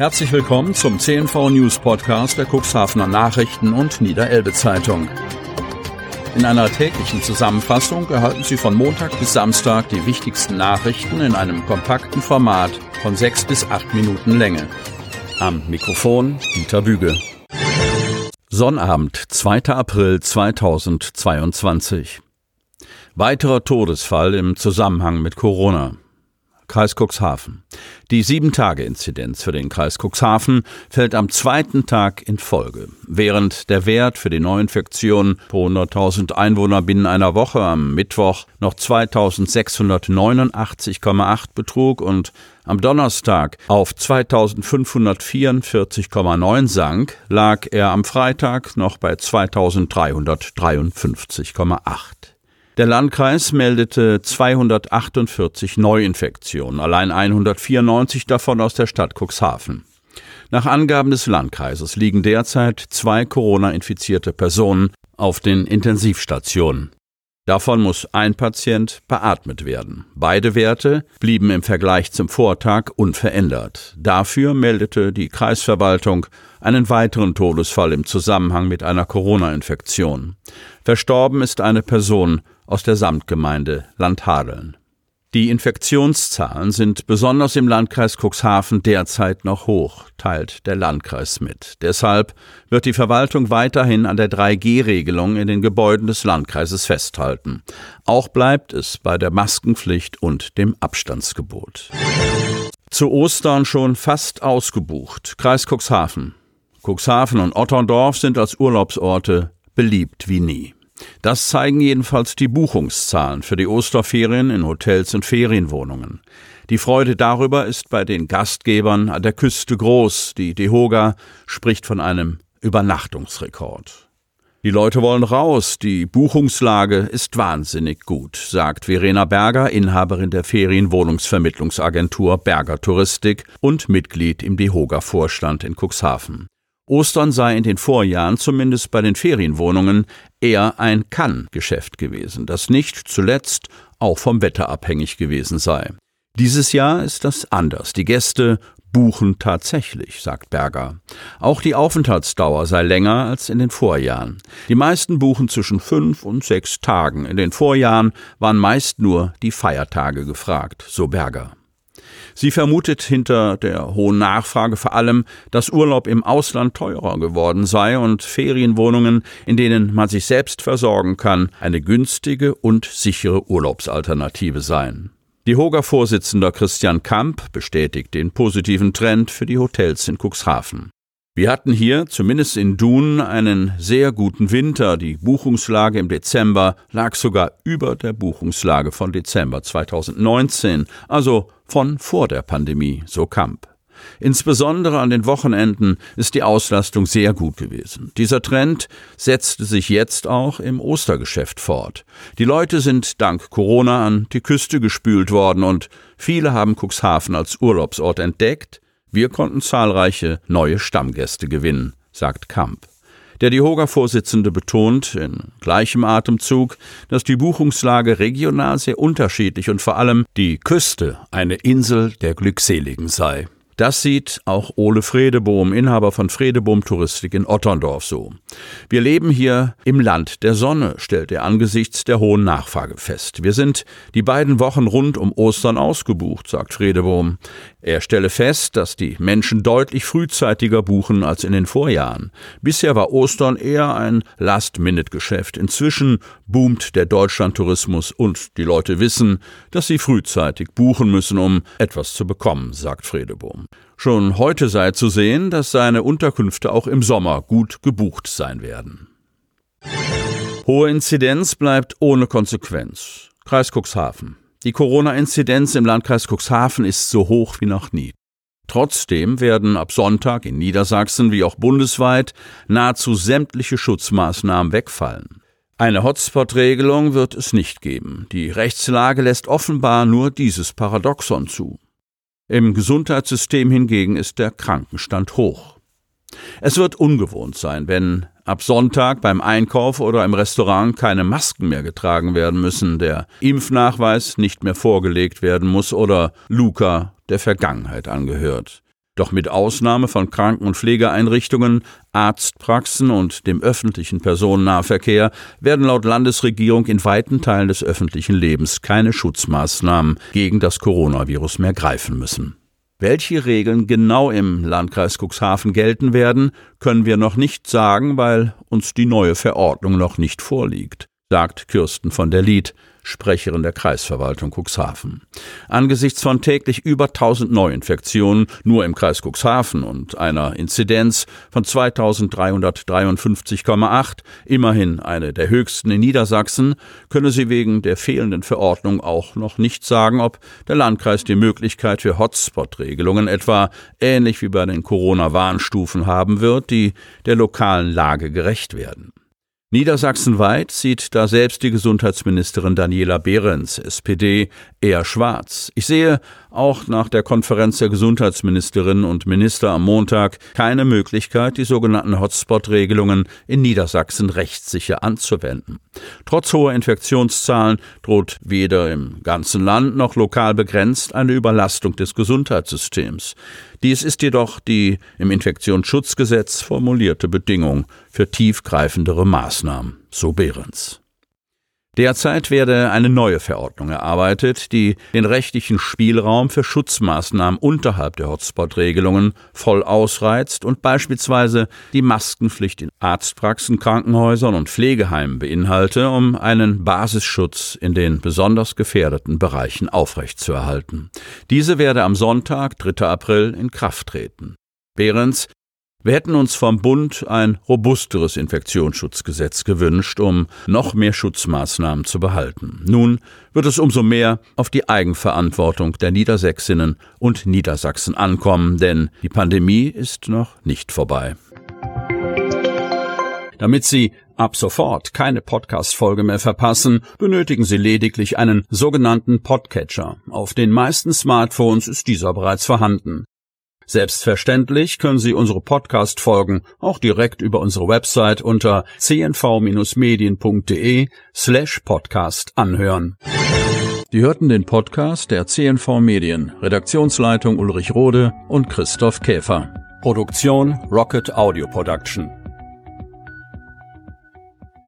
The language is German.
Herzlich willkommen zum CNV News Podcast der Cuxhavener Nachrichten und Niederelbe Zeitung. In einer täglichen Zusammenfassung erhalten Sie von Montag bis Samstag die wichtigsten Nachrichten in einem kompakten Format von sechs bis acht Minuten Länge. Am Mikrofon Dieter Büge. Sonnabend, 2. April 2022. Weiterer Todesfall im Zusammenhang mit Corona. Kreis Cuxhaven. Die Sieben-Tage-Inzidenz für den Kreis Cuxhaven fällt am zweiten Tag in Folge. Während der Wert für die Neuinfektionen pro 100.000 Einwohner binnen einer Woche am Mittwoch noch 2689,8 betrug und am Donnerstag auf 2544,9 sank, lag er am Freitag noch bei 2353,8. Der Landkreis meldete 248 Neuinfektionen, allein 194 davon aus der Stadt Cuxhaven. Nach Angaben des Landkreises liegen derzeit zwei Corona-infizierte Personen auf den Intensivstationen. Davon muss ein Patient beatmet werden. Beide Werte blieben im Vergleich zum Vortag unverändert. Dafür meldete die Kreisverwaltung einen weiteren Todesfall im Zusammenhang mit einer Corona-Infektion. Verstorben ist eine Person aus der Samtgemeinde Landhadeln. Die Infektionszahlen sind besonders im Landkreis Cuxhaven derzeit noch hoch, teilt der Landkreis mit. Deshalb wird die Verwaltung weiterhin an der 3G-Regelung in den Gebäuden des Landkreises festhalten. Auch bleibt es bei der Maskenpflicht und dem Abstandsgebot. Zu Ostern schon fast ausgebucht. Kreis Cuxhaven. Cuxhaven und Otterndorf sind als Urlaubsorte beliebt wie nie. Das zeigen jedenfalls die Buchungszahlen für die Osterferien in Hotels und Ferienwohnungen. Die Freude darüber ist bei den Gastgebern an der Küste groß. Die Dehoga spricht von einem Übernachtungsrekord. Die Leute wollen raus, die Buchungslage ist wahnsinnig gut, sagt Verena Berger, Inhaberin der Ferienwohnungsvermittlungsagentur Berger Touristik und Mitglied im Dehoga-Vorstand in Cuxhaven. Ostern sei in den Vorjahren, zumindest bei den Ferienwohnungen, eher ein Kann-Geschäft gewesen, das nicht zuletzt auch vom Wetter abhängig gewesen sei. Dieses Jahr ist das anders. Die Gäste buchen tatsächlich, sagt Berger. Auch die Aufenthaltsdauer sei länger als in den Vorjahren. Die meisten buchen zwischen fünf und sechs Tagen. In den Vorjahren waren meist nur die Feiertage gefragt, so Berger. Sie vermutet hinter der hohen Nachfrage vor allem, dass Urlaub im Ausland teurer geworden sei und Ferienwohnungen, in denen man sich selbst versorgen kann, eine günstige und sichere Urlaubsalternative seien. Die Hoga-Vorsitzender Christian Kamp bestätigt den positiven Trend für die Hotels in Cuxhaven. Wir hatten hier, zumindest in Dun, einen sehr guten Winter. Die Buchungslage im Dezember lag sogar über der Buchungslage von Dezember 2019, also von vor der Pandemie, so Kamp. Insbesondere an den Wochenenden ist die Auslastung sehr gut gewesen. Dieser Trend setzte sich jetzt auch im Ostergeschäft fort. Die Leute sind dank Corona an die Küste gespült worden und viele haben Cuxhaven als Urlaubsort entdeckt, wir konnten zahlreiche neue Stammgäste gewinnen, sagt Kamp. Der DIHOGA-Vorsitzende betont in gleichem Atemzug, dass die Buchungslage regional sehr unterschiedlich und vor allem die Küste eine Insel der Glückseligen sei. Das sieht auch Ole Fredebohm, Inhaber von Fredebohm Touristik in Otterndorf so. Wir leben hier im Land der Sonne, stellt er angesichts der hohen Nachfrage fest. Wir sind die beiden Wochen rund um Ostern ausgebucht, sagt Fredebohm. Er stelle fest, dass die Menschen deutlich frühzeitiger buchen als in den Vorjahren. Bisher war Ostern eher ein Last-Minute-Geschäft. Inzwischen boomt der Deutschlandtourismus und die Leute wissen, dass sie frühzeitig buchen müssen, um etwas zu bekommen, sagt Fredebohm. Schon heute sei zu sehen, dass seine Unterkünfte auch im Sommer gut gebucht sein werden. Hohe Inzidenz bleibt ohne Konsequenz. Kreis Cuxhaven. Die Corona-Inzidenz im Landkreis Cuxhaven ist so hoch wie noch nie. Trotzdem werden ab Sonntag in Niedersachsen wie auch bundesweit nahezu sämtliche Schutzmaßnahmen wegfallen. Eine Hotspot-Regelung wird es nicht geben. Die Rechtslage lässt offenbar nur dieses Paradoxon zu. Im Gesundheitssystem hingegen ist der Krankenstand hoch. Es wird ungewohnt sein, wenn ab Sonntag beim Einkauf oder im Restaurant keine Masken mehr getragen werden müssen, der Impfnachweis nicht mehr vorgelegt werden muss oder Luca der Vergangenheit angehört. Doch mit Ausnahme von Kranken- und Pflegeeinrichtungen, Arztpraxen und dem öffentlichen Personennahverkehr werden laut Landesregierung in weiten Teilen des öffentlichen Lebens keine Schutzmaßnahmen gegen das Coronavirus mehr greifen müssen. Welche Regeln genau im Landkreis Cuxhaven gelten werden, können wir noch nicht sagen, weil uns die neue Verordnung noch nicht vorliegt, sagt Kirsten von der Lied, Sprecherin der Kreisverwaltung Cuxhaven. Angesichts von täglich über 1000 Neuinfektionen nur im Kreis Cuxhaven und einer Inzidenz von 2353,8, immerhin eine der höchsten in Niedersachsen, könne sie wegen der fehlenden Verordnung auch noch nicht sagen, ob der Landkreis die Möglichkeit für Hotspot-Regelungen etwa ähnlich wie bei den Corona-Warnstufen haben wird, die der lokalen Lage gerecht werden. Niedersachsenweit sieht da selbst die Gesundheitsministerin Daniela Behrens, SPD, eher schwarz. Ich sehe auch nach der Konferenz der Gesundheitsministerinnen und Minister am Montag keine Möglichkeit, die sogenannten Hotspot-Regelungen in Niedersachsen rechtssicher anzuwenden. Trotz hoher Infektionszahlen droht weder im ganzen Land noch lokal begrenzt eine Überlastung des Gesundheitssystems. Dies ist jedoch die im Infektionsschutzgesetz formulierte Bedingung für tiefgreifendere Maßnahmen, so Behrens. Derzeit werde eine neue Verordnung erarbeitet, die den rechtlichen Spielraum für Schutzmaßnahmen unterhalb der Hotspot-Regelungen voll ausreizt und beispielsweise die Maskenpflicht in Arztpraxen, Krankenhäusern und Pflegeheimen beinhalte, um einen Basisschutz in den besonders gefährdeten Bereichen aufrechtzuerhalten. Diese werde am Sonntag, 3. April, in Kraft treten. Behrens wir hätten uns vom Bund ein robusteres Infektionsschutzgesetz gewünscht, um noch mehr Schutzmaßnahmen zu behalten. Nun wird es umso mehr auf die Eigenverantwortung der Niedersächsinnen und Niedersachsen ankommen, denn die Pandemie ist noch nicht vorbei. Damit Sie ab sofort keine Podcast-Folge mehr verpassen, benötigen Sie lediglich einen sogenannten Podcatcher. Auf den meisten Smartphones ist dieser bereits vorhanden. Selbstverständlich können Sie unsere Podcast-Folgen auch direkt über unsere Website unter cnv-medien.de slash podcast anhören. Sie hörten den Podcast der CNV Medien, Redaktionsleitung Ulrich Rode und Christoph Käfer. Produktion Rocket Audio Production.